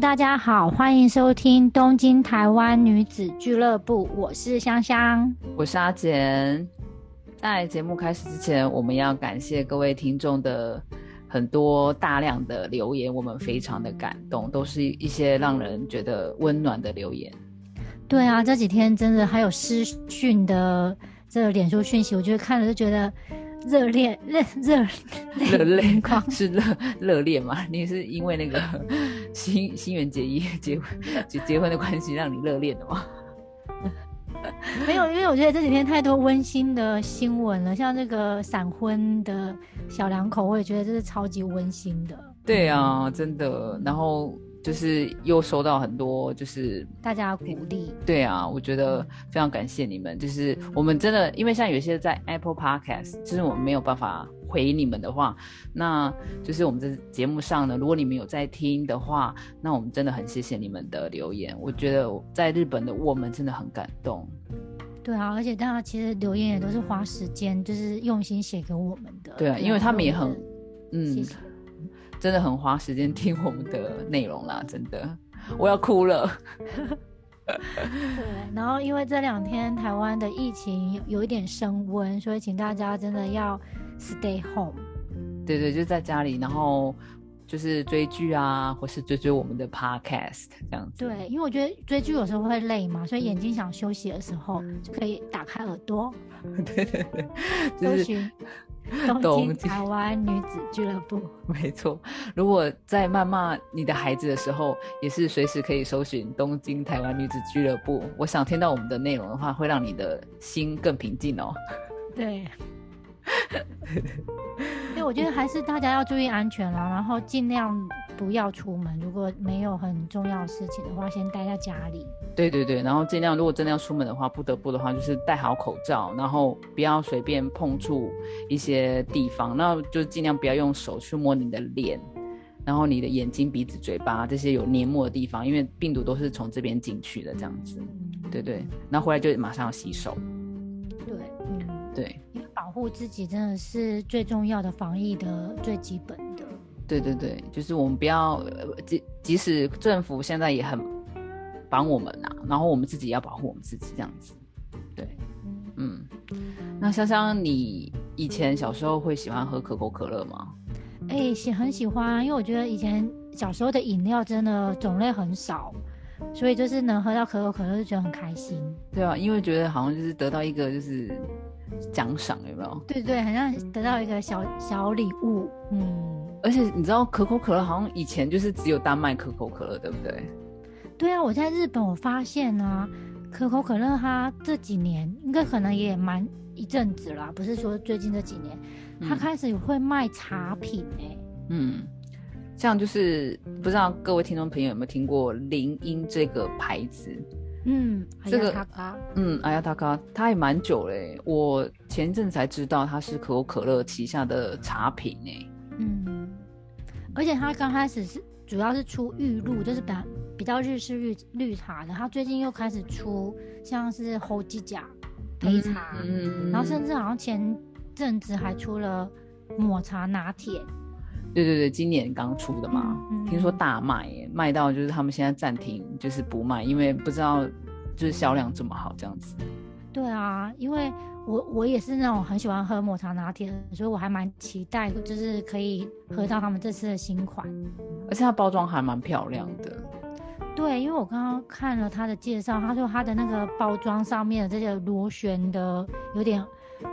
大家好，欢迎收听东京台湾女子俱乐部，我是香香，我是阿简。在节目开始之前，我们要感谢各位听众的很多大量的留言，我们非常的感动，都是一些让人觉得温暖的留言。对啊，这几天真的还有私讯的这个脸书讯息，我觉得看了就觉得。热恋，热热热泪光是热热恋吗？你是因为那个 新新垣结衣结婚结结婚的关系让你热恋的吗？没有，因为我觉得这几天太多温馨的新闻了，像这个闪婚的小两口，我也觉得这是超级温馨的。对啊，真的。然后。就是又收到很多，就是大家鼓励。对啊，我觉得非常感谢你们。就是我们真的，因为像有些在 Apple Podcast，就是我们没有办法回你们的话，那就是我们这节目上呢，如果你们有在听的话，那我们真的很谢谢你们的留言。我觉得在日本的我们真的很感动。对啊，而且大家其实留言也都是花时间，就是用心写给我们的。对啊，因为他们也很，嗯。真的很花时间听我们的内容啦，真的，我要哭了。对，然后因为这两天台湾的疫情有一点升温，所以请大家真的要 stay home。对对，就在家里，然后就是追剧啊，或是追追我们的 podcast 这样子。对，因为我觉得追剧有时候会累嘛，所以眼睛想休息的时候就可以打开耳朵。对对对，就是。东京台湾女子俱乐部，没错。如果在谩骂你的孩子的时候，也是随时可以搜寻东京台湾女子俱乐部。我想听到我们的内容的话，会让你的心更平静哦。对。因为我觉得还是大家要注意安全啦，然后尽量不要出门。如果没有很重要的事情的话，先待在家里。对对对，然后尽量如果真的要出门的话，不得不的话就是戴好口罩，然后不要随便碰触一些地方，那就尽量不要用手去摸你的脸，然后你的眼睛、鼻子、嘴巴这些有黏膜的地方，因为病毒都是从这边进去的，这样子。对对，然后回来就马上要洗手。对，嗯，对。保护自己真的是最重要的防疫的最基本的。对对对，就是我们不要即即使政府现在也很帮我们呐，然后我们自己也要保护我们自己这样子。对，嗯，那香香，你以前小时候会喜欢喝可口可乐吗？哎，喜很喜欢，因为我觉得以前小时候的饮料真的种类很少，所以就是能喝到可口可乐就觉得很开心。对啊，因为觉得好像就是得到一个就是。奖赏有没有？对对，好像得到一个小小礼物。嗯，而且你知道可口可乐好像以前就是只有单卖可口可乐，对不对？对啊，我在日本我发现啊，可口可乐它这几年应该可能也蛮一阵子啦，不是说最近这几年，它开始会卖茶品哎。嗯，这样就是不知道各位听众朋友有没有听过林荫这个牌子？嗯，这个嗯，阿亚塔卡，它也蛮久嘞。我前阵才知道它是可口可乐旗下的茶品呢。嗯，而且它刚开始是主要是出玉露，就是比比较日式绿绿茶的。它最近又开始出像是猴鸡甲黑茶，嗯然后甚至好像前阵子还出了抹茶拿铁。对对对，今年刚出的嘛，听说大卖，卖到就是他们现在暂停，就是不卖，因为不知道就是销量这么好这样子。对啊，因为我我也是那种很喜欢喝抹茶拿铁的，所以我还蛮期待，就是可以喝到他们这次的新款，而且它包装还蛮漂亮的。对，因为我刚刚看了他的介绍，他说他的那个包装上面的这些螺旋的有点。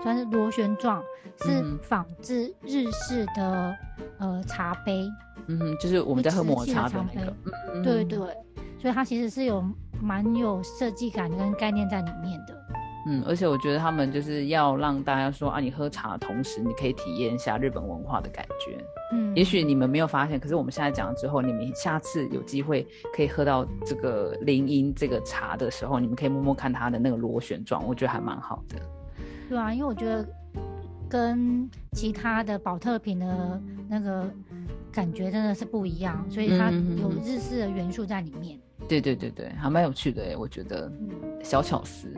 算是螺旋状，是仿制日式的呃茶杯，嗯，就是我们在喝抹茶的那个，嗯对对，所以它其实是有蛮有设计感跟概念在里面的。嗯，而且我觉得他们就是要让大家说啊，你喝茶的同时，你可以体验一下日本文化的感觉。嗯，也许你们没有发现，可是我们现在讲了之后，你们下次有机会可以喝到这个林荫这个茶的时候，你们可以摸摸看它的那个螺旋状，我觉得还蛮好的。对啊，因为我觉得跟其他的保特瓶的那个感觉真的是不一样，所以它有日式的元素在里面。对对对对，还蛮有趣的哎，我觉得小巧思。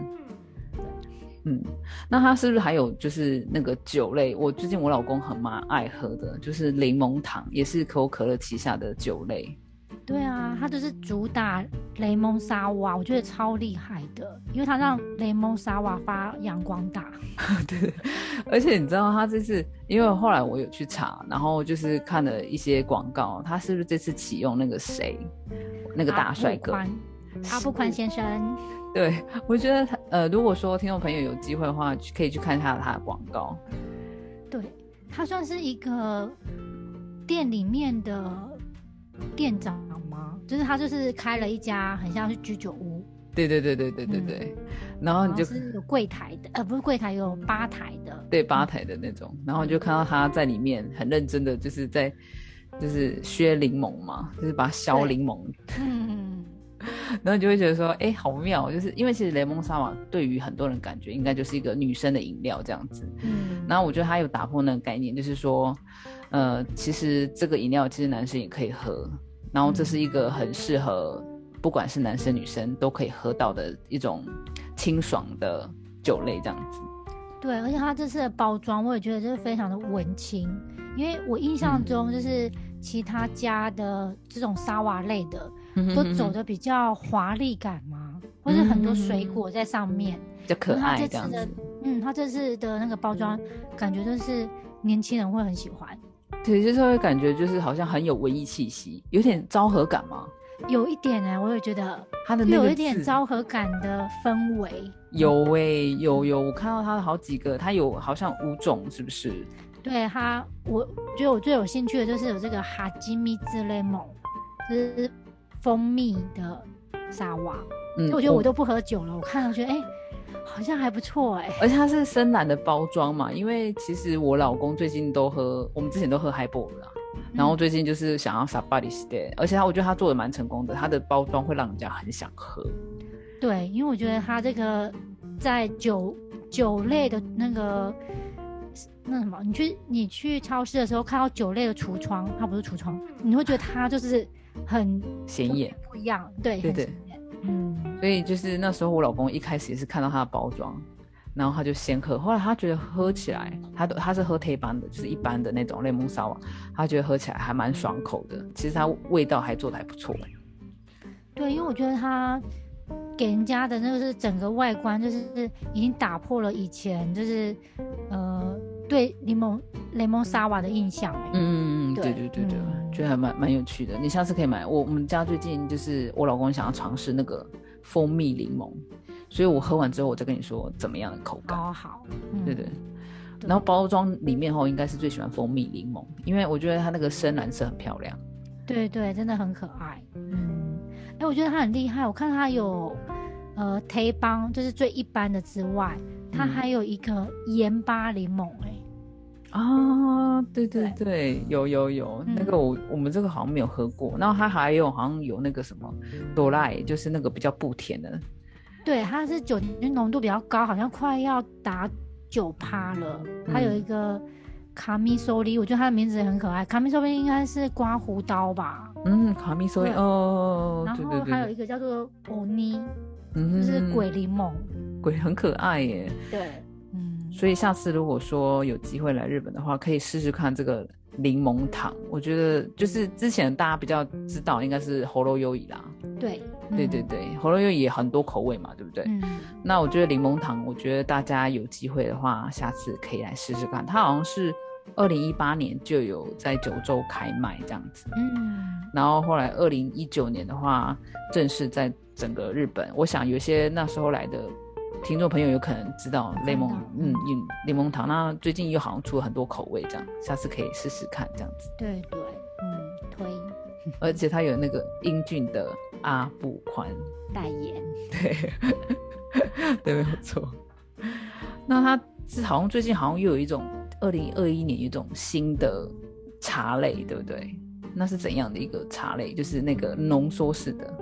嗯，那它是不是还有就是那个酒类？我最近我老公很蛮爱喝的，就是柠檬糖，也是可口可乐旗下的酒类。对啊，他就是主打雷蒙沙瓦，我觉得超厉害的，因为他让雷蒙沙瓦发扬光大。对，而且你知道，他这次因为后来我有去查，然后就是看了一些广告，他是不是这次启用那个谁，那个大帅哥阿布宽先生？对，我觉得他呃，如果说听众朋友有机会的话，可以去看一下他的广告。对他算是一个店里面的店长吗？就是他就是开了一家很像是居酒屋。对对对对对对对。然后你就是有柜台的，呃，不是柜台，有吧台的。对，吧台的那种。然后就看到他在里面很认真的，就是在就是削柠檬嘛，就是把它削柠檬。嗯。然后你就会觉得说，哎，好妙，就是因为其实雷蒙沙瓦对于很多人感觉应该就是一个女生的饮料这样子。嗯。然后我觉得他有打破那个概念，就是说，呃，其实这个饮料其实男生也可以喝，然后这是一个很适合不管是男生女生都可以喝到的一种清爽的酒类这样子。对，而且它这次的包装我也觉得就是非常的文青，因为我印象中就是其他家的这种沙瓦类的。都走的比较华丽感嘛？或者很多水果在上面，比较可爱这样子。嗯，它这次的那个包装感觉就是年轻人会很喜欢。对，就是会感觉就是好像很有文艺气息，有点昭和感吗？有一点哎，我也觉得它的有一点昭和感的氛围。有哎，有有，我看到它的好几个，它有好像五种，是不是？对它，我觉得我最有兴趣的就是有这个哈基米之类蒙，就是。蜂蜜的沙瓦，嗯，我觉得我都不喝酒了，我看到觉得哎，好像还不错哎，而且它是深蓝的包装嘛，因为其实我老公最近都喝，我们之前都喝 h i b a l l 啦，然后最近就是想要 s a b a d i s t a y 而且他我觉得他做的蛮成功的，他的包装会让人家很想喝。对，因为我觉得他这个在酒酒类的那个那什么，你去你去超市的时候看到酒类的橱窗，它不是橱窗，你会觉得它就是。很显眼，不一样，对对对，嗯，所以就是那时候我老公一开始也是看到它的包装，然后他就先喝，后来他觉得喝起来，他都他是喝黑班的，就是一般的那种雷蒙沙瓦，他觉得喝起来还蛮爽口的，其实它味道还做的还不错。对，因为我觉得它给人家的那个是整个外观，就是已经打破了以前就是呃对柠檬雷蒙沙瓦的印象。嗯嗯嗯，对对对对。觉得还蛮蛮有趣的，你下次可以买。我我们家最近就是我老公想要尝试那个蜂蜜柠檬，所以我喝完之后我再跟你说怎么样的口感。哦，好，对对。然后包装里面哦应该是最喜欢蜂蜜柠檬，因为我觉得它那个深蓝色很漂亮。对对，真的很可爱。嗯，哎，我觉得它很厉害。我看它有呃黑帮，就是最一般的之外，它还有一个盐巴柠檬，哎。啊，对对对，有有有，那个我我们这个好像没有喝过，然后它还有好像有那个什么多赖，就是那个比较不甜的，对，它是酒精浓度比较高，好像快要达九趴了。还有一个卡米索里，我觉得它的名字也很可爱，卡米索里应该是刮胡刀吧？嗯，卡米索里哦，然后还有一个叫做欧尼，就是鬼柠檬，鬼很可爱耶，对。所以下次如果说有机会来日本的话，可以试试看这个柠檬糖。我觉得就是之前大家比较知道应该是喉咙优怡啦。对，对对对，喉咙优怡很多口味嘛，对不对？嗯。那我觉得柠檬糖，我觉得大家有机会的话，下次可以来试试看。它好像是二零一八年就有在九州开卖这样子。嗯。然后后来二零一九年的话，正式在整个日本，我想有些那时候来的。听众朋友有可能知道柠檬，嗯，柠檬糖，那最近又好像出了很多口味，这样，下次可以试试看，这样子。对对，嗯，推。而且它有那个英俊的阿布宽代言，对，对，没有错。那他是好像最近好像又有一种二零二一年一种新的茶类，对不对？那是怎样的一个茶类？就是那个浓缩式的。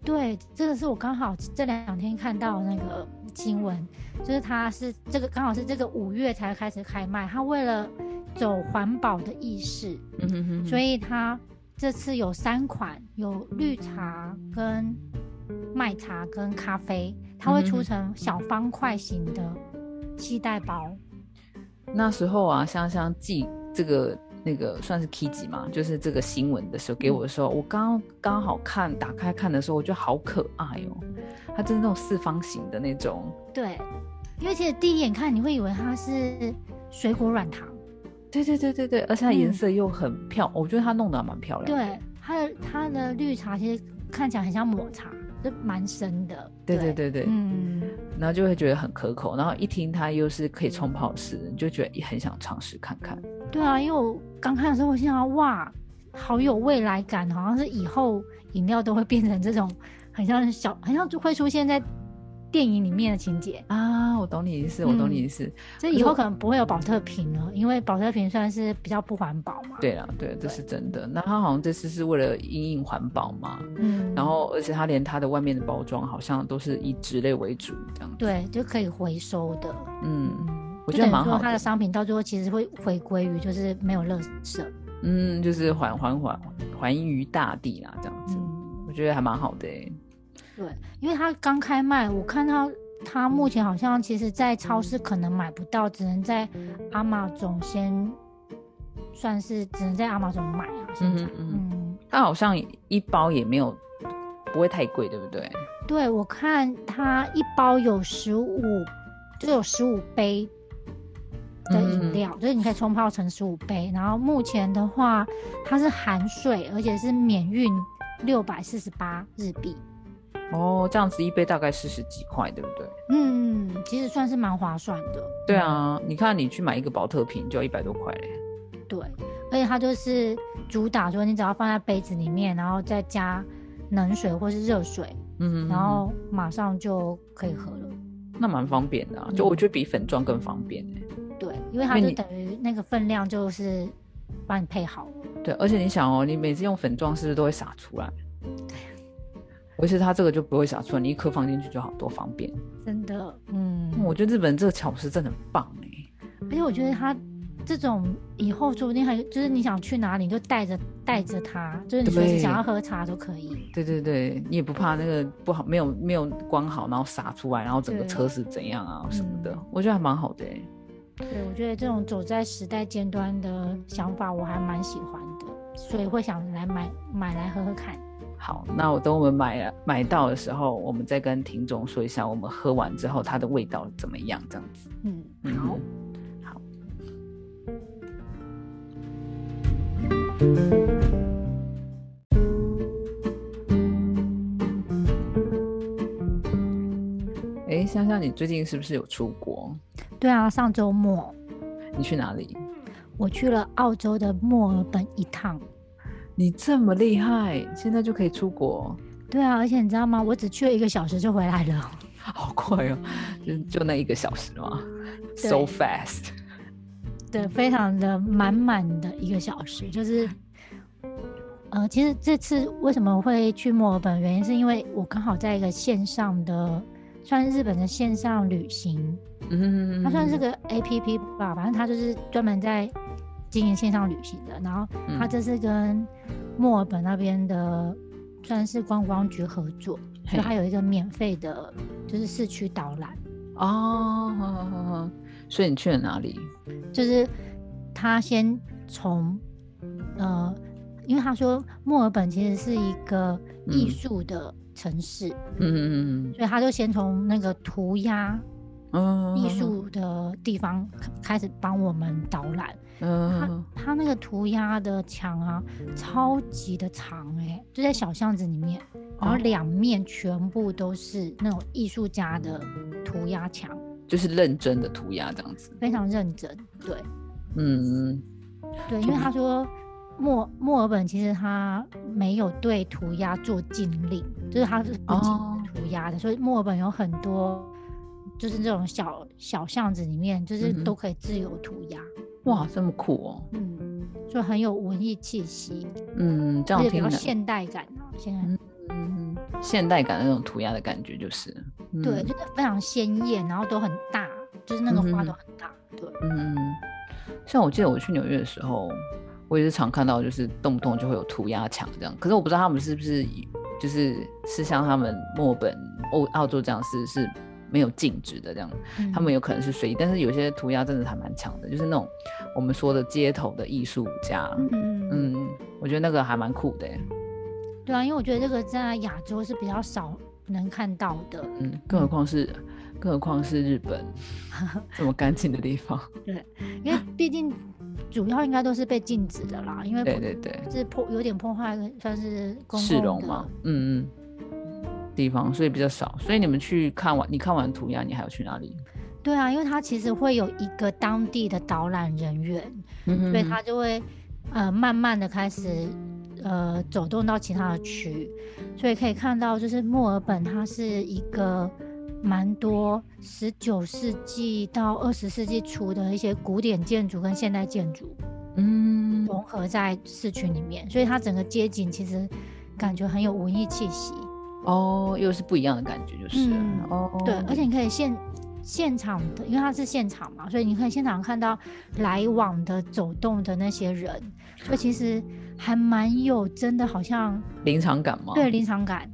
哦，对，这个是我刚好这两天看到那个新闻，就是它是这个刚好是这个五月才开始开卖，它为了走环保的意识，嗯哼哼，所以它这次有三款，有绿茶、跟麦茶、跟咖啡，它会出成小方块型的期待包。那时候啊，香香寄这个那个算是 K 级嘛，就是这个新闻的时候给我的时候，我刚刚好看打开看的时候，我觉得好可爱哦，它就是那种四方形的那种。对，因为其实第一眼看你会以为它是水果软糖。对对对对对，而且它颜色又很漂，我觉得它弄得蛮漂亮。对，它的它的绿茶其实看起来很像抹茶，就蛮深的。对对对对，嗯，然后就会觉得很可口，然后一听它又是可以冲泡式，你就觉得也很想尝试看看。对啊，因为我刚看的时候，我心想哇，好有未来感，好像是以后饮料都会变成这种，很像小，很像就会出现在电影里面的情节啊。我懂你意思，我懂你意思。这以后可能不会有保特瓶了，因为保特瓶算是比较不环保嘛。对啊，对，这是真的。那他好像这次是为了因应环保嘛，嗯，然后而且他连他的外面的包装好像都是以纸类为主，这样对，就可以回收的，嗯。我觉得蛮好。它的商品到最后其实会回归于就是没有垃圾，嗯，就是还还还还于大地啦，这样子，我觉得还蛮好的。对，因为它刚开卖，我看到它目前好像其实，在超市可能买不到，只能在阿玛总先算是只能在阿玛总买啊。嗯嗯，它好像一包也没有不会太贵，对不对？对，我看它一包有十五，就有十五杯。的饮料，就是你可以冲泡成十五杯，然后目前的话，它是含税，而且是免运六百四十八日币。哦，这样子一杯大概四十几块，对不对？嗯，其实算是蛮划算的。对啊，你看你去买一个保特瓶就要一百多块嘞。对，而且它就是主打说，你只要放在杯子里面，然后再加冷水或是热水，嗯，然后马上就可以喝了。那蛮方便的，就我觉得比粉状更方便哎。对，因为它就等于那个分量就是帮你配好了。对，而且你想哦，你每次用粉状是不是都会洒出来？对。而且它这个就不会洒出来，你一颗放进去就好，多方便。真的，嗯。我觉得日本这个巧思真的很棒哎。而且我觉得它这种以后说不定还就是你想去哪里就带着带着它，就是你随时想要喝茶都可以。对对对，你也不怕那个不好，没有没有关好，然后洒出来，然后整个车是怎样啊什么的，我觉得还蛮好的哎。对，我觉得这种走在时代尖端的想法，我还蛮喜欢的，所以会想来买买来喝喝看。好，那我等我们买了买到的时候，我们再跟听众说一下，我们喝完之后它的味道怎么样，这样子。嗯，好，好。哎，香香，你最近是不是有出国？对啊，上周末你去哪里？我去了澳洲的墨尔本一趟。你这么厉害，现在就可以出国？对啊，而且你知道吗？我只去了一个小时就回来了，好快哦！就就那一个小时吗？So fast。对，非常的满满的一个小时，就是，呃，其实这次为什么会去墨尔本？原因是因为我刚好在一个线上的，算是日本的线上旅行。嗯，它算是个 A P P 吧，反正它就是专门在经营线上旅行的。然后它这是跟墨尔本那边的算是观光局合作，所以它有一个免费的，就是市区导览。哦，所以你去了哪里？就是他先从呃，因为他说墨尔本其实是一个艺术的城市，嗯嗯嗯，所以他就先从那个涂鸦。嗯艺术的地方开始帮我们导览。嗯，他他那个涂鸦的墙啊，超级的长哎，就在小巷子里面，然后两面全部都是那种艺术家的涂鸦墙，就是认真的涂鸦这样子，非常认真。对，嗯，对，因为他说墨墨尔本其实它没有对涂鸦做禁令，就是它是不禁涂鸦的，所以墨尔本有很多。就是这种小小巷子里面，就是都可以自由涂鸦。哇，这么酷哦！嗯，就很有文艺气息。嗯，这样听着现代感啊，现在嗯现代感那种涂鸦的感觉就是，对，就是非常鲜艳，然后都很大，就是那个花都很大。对，嗯，像我记得我去纽约的时候，我也是常看到，就是动不动就会有涂鸦墙这样。可是我不知道他们是不是就是是像他们墨本欧澳洲这样是是。没有禁止的这样，他们有可能是随意，但是有些涂鸦真的还蛮强的，就是那种我们说的街头的艺术家，嗯嗯，我觉得那个还蛮酷的。对啊，因为我觉得这个在亚洲是比较少能看到的，嗯，更何况是更何况是日本 这么干净的地方。对，因为毕竟主要应该都是被禁止的啦，因为对对对，是破有点破坏，算是市容嘛，嗯嗯。地方，所以比较少。所以你们去看完，你看完涂鸦，你还要去哪里？对啊，因为他其实会有一个当地的导览人员，所以他就会呃慢慢的开始呃走动到其他的区，所以可以看到就是墨尔本它是一个蛮多十九世纪到二十世纪初的一些古典建筑跟现代建筑，嗯，融合在市区里面，所以它整个街景其实感觉很有文艺气息。哦，又是不一样的感觉，就是哦，对，而且你可以现现场的，因为它是现场嘛，所以你可以现场看到来往的走动的那些人，所以其实还蛮有真的好像临场感吗？对，临场感，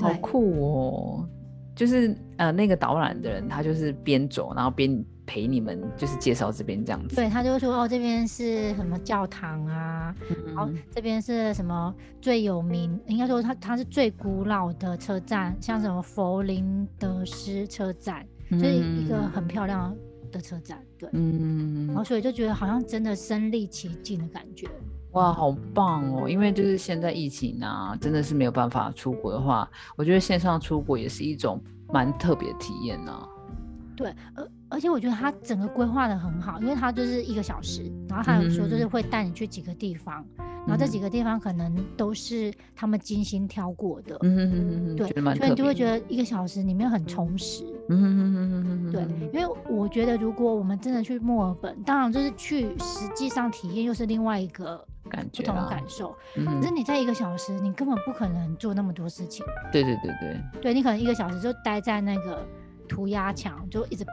好酷哦！就是呃，那个导览的人，他就是边走，然后边。陪你们就是介绍这边这样子，对他就说哦，这边是什么教堂啊，然后这边是什么最有名，应该说它它是最古老的车站，像什么佛林德斯车站，就是一个很漂亮的车站，对，嗯，然后所以就觉得好像真的身临其境的感觉，哇，好棒哦！因为就是现在疫情啊，真的是没有办法出国的话，我觉得线上出国也是一种蛮特别的体验呢。对，而而且我觉得他整个规划的很好，因为他就是一个小时，然后还有说就是会带你去几个地方，然后这几个地方可能都是他们精心挑过的，嗯嗯嗯嗯，对，所以你就会觉得一个小时里面很充实，嗯嗯嗯嗯对，因为我觉得如果我们真的去墨尔本，当然就是去实际上体验又是另外一个感觉，不同的感受，可是你在一个小时，你根本不可能做那么多事情，对对对对，对你可能一个小时就待在那个。涂鸦墙就一直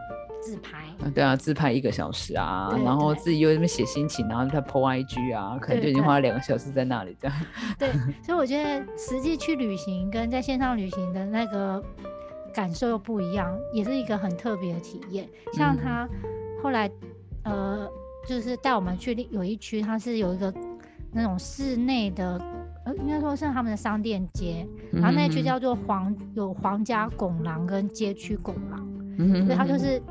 自拍，对啊，自拍一个小时啊，然后自己又在那边写心情，然后再 po IG 啊，可能就已经花了两个小时在那里这样。对，所以我觉得实际去旅行跟在线上旅行的那个感受又不一样，也是一个很特别的体验。像他后来呃，就是带我们去有一区，它是有一个那种室内的。呃，应该说是他们的商店街，然后那区叫做皇有皇家拱廊跟街区拱廊，所以它就是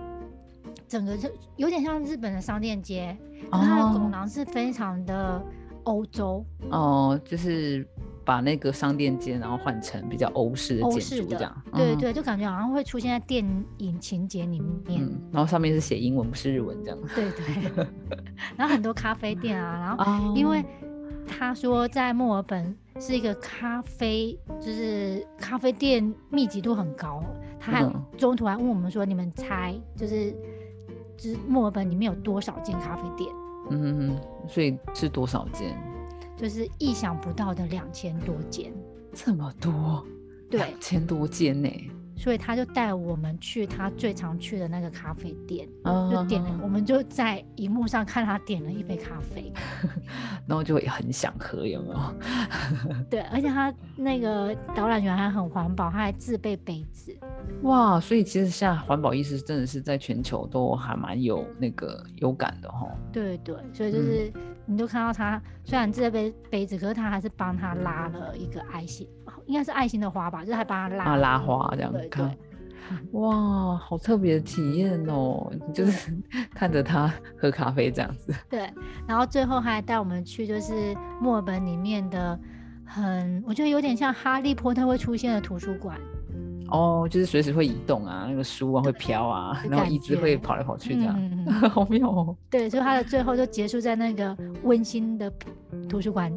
整个就有点像日本的商店街，它的拱廊是非常的欧洲哦，就是把那个商店街然后换成比较欧式的建筑这样，对对，就感觉好像会出现在电影情节里面，然后上面是写英文不是日文这样，对对，然后很多咖啡店啊，然后因为。他说，在墨尔本是一个咖啡，就是咖啡店密集度很高。他还中途还问我们说：“你们猜，就是就是墨尔本里面有多少间咖啡店？”嗯所以是多少间？就是意想不到的两千多间，这么多，两千多间呢。所以他就带我们去他最常去的那个咖啡店，就点，我们就在荧幕上看他点了一杯咖啡，然后就会很想喝，有没有？对，而且他那个导览员还很环保，他还自备杯子。哇，所以其实现在环保意识真的是在全球都还蛮有那个有感的哈。对对，所以就是你都看到他虽然这杯杯子，可是他还是帮他拉了一个爱心。应该是爱心的花吧，就是还帮他拉拉花这样看，哇，好特别的体验哦！就是 看着他喝咖啡这样子。对，然后最后还带我们去，就是墨尔本里面的很，我觉得有点像哈利波特会出现的图书馆。哦，就是随时会移动啊，那个书啊会飘啊，然后椅子会跑来跑去这样，好妙哦。对，所以它的最后就结束在那个温馨的图书馆。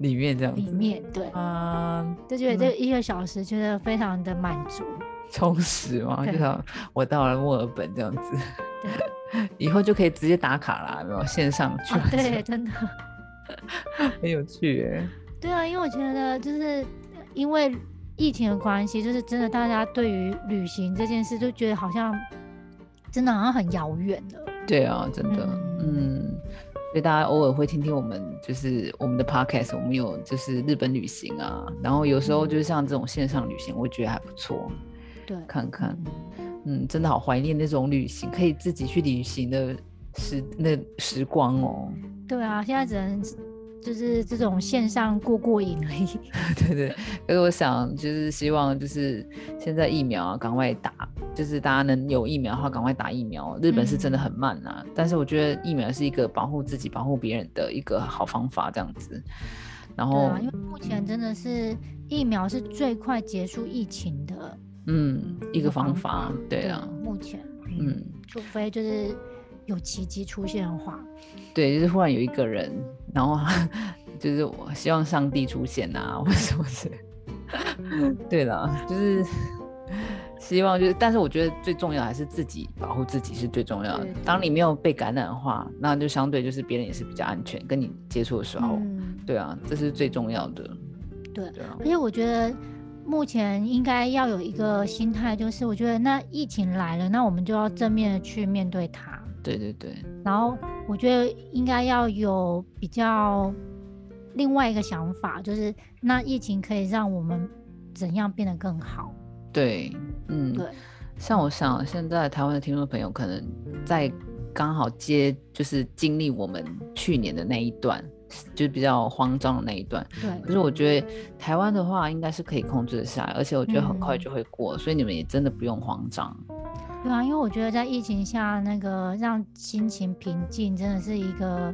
里面这样，里面对，嗯，就觉得这一个小时觉得非常的满足、充实嘛，就像我到了墨尔本这样子，对，以后就可以直接打卡啦，没有？线上去，对，真的。很有趣哎。对啊，因为我觉得就是因为疫情的关系，就是真的大家对于旅行这件事就觉得好像真的好像很遥远了。对啊，真的，嗯。所以大家偶尔会听听我们，就是我们的 podcast，我们有就是日本旅行啊，然后有时候就是像这种线上旅行，我觉得还不错，对，看看，嗯，真的好怀念那种旅行，可以自己去旅行的时那时光哦。对啊，现在只能就是这种线上过过瘾而已。对对，可是我想就是希望就是现在疫苗啊，赶快打，就是大家能有疫苗的话，赶快打疫苗。日本是真的很慢啊，但是我觉得疫苗是一个保护自己、保护别人的一个好方法，这样子。然后，因为目前真的是疫苗是最快结束疫情的，嗯，一个方法。对啊，目前，嗯，除非就是有奇迹出现的话，对，就是忽然有一个人，然后 就是我希望上帝出现啊，或者什么是，对了，就是。希望就是，但是我觉得最重要还是自己保护自己是最重要的。当你没有被感染的话，那就相对就是别人也是比较安全，跟你接触的时候，对啊，这是最重要的。对，而且我觉得目前应该要有一个心态，就是我觉得那疫情来了，那我们就要正面的去面对它。对对对。然后我觉得应该要有比较另外一个想法，就是那疫情可以让我们怎样变得更好。对，嗯，对，像我想，现在台湾的听众朋友可能在刚好接，就是经历我们去年的那一段，就是比较慌张的那一段。对，可是我觉得台湾的话，应该是可以控制得下来，而且我觉得很快就会过，所以你们也真的不用慌张。对啊，因为我觉得在疫情下，那个让心情平静，真的是一个，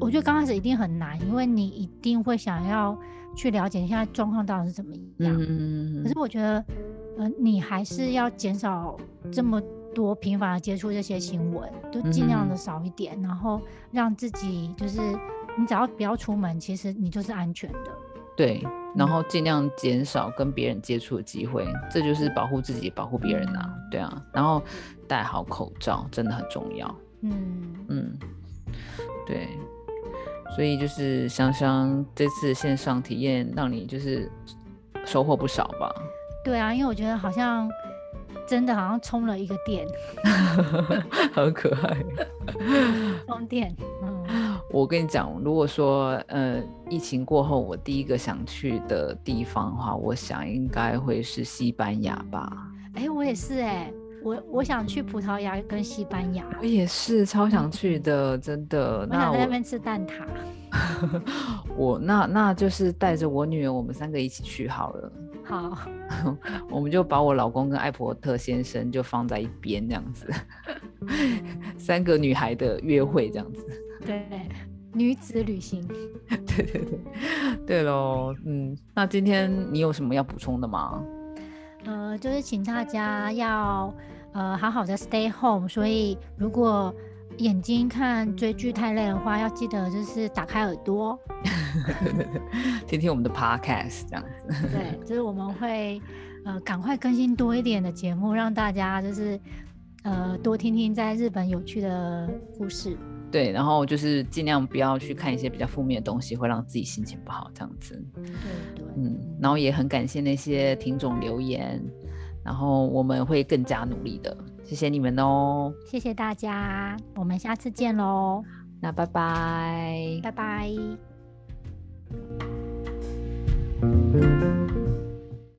我觉得刚开始一定很难，因为你一定会想要去了解现在状况到底是怎么样。嗯，可是我觉得。呃，你还是要减少这么多频繁的接触这些新闻，就尽量的少一点，然后让自己就是你只要不要出门，其实你就是安全的。对，然后尽量减少跟别人接触的机会，这就是保护自己、保护别人呐。对啊，然后戴好口罩真的很重要。嗯嗯，对，所以就是香香这次线上体验让你就是收获不少吧。对啊，因为我觉得好像真的好像充了一个电 好可爱，充电。嗯，我跟你讲，如果说呃疫情过后，我第一个想去的地方的话，我想应该会是西班牙吧。哎，我也是哎，我我想去葡萄牙跟西班牙。我也是超想去的，真的。我想在那边吃蛋挞。我那那就是带着我女儿，我们三个一起去好了。好，我们就把我老公跟艾伯特先生就放在一边，这样子，三个女孩的约会这样子。对，女子旅行。对 对对，对喽，嗯，那今天你有什么要补充的吗？呃，就是请大家要呃好好的 stay home，所以如果眼睛看追剧太累的话，要记得就是打开耳朵，听听我们的 podcast 这样子。对，就是我们会呃赶快更新多一点的节目，让大家就是呃多听听在日本有趣的故事。对，然后就是尽量不要去看一些比较负面的东西，会让自己心情不好这样子。对对，嗯，然后也很感谢那些听众留言，然后我们会更加努力的。谢谢你们哦！谢谢大家，我们下次见喽！那拜拜，拜拜。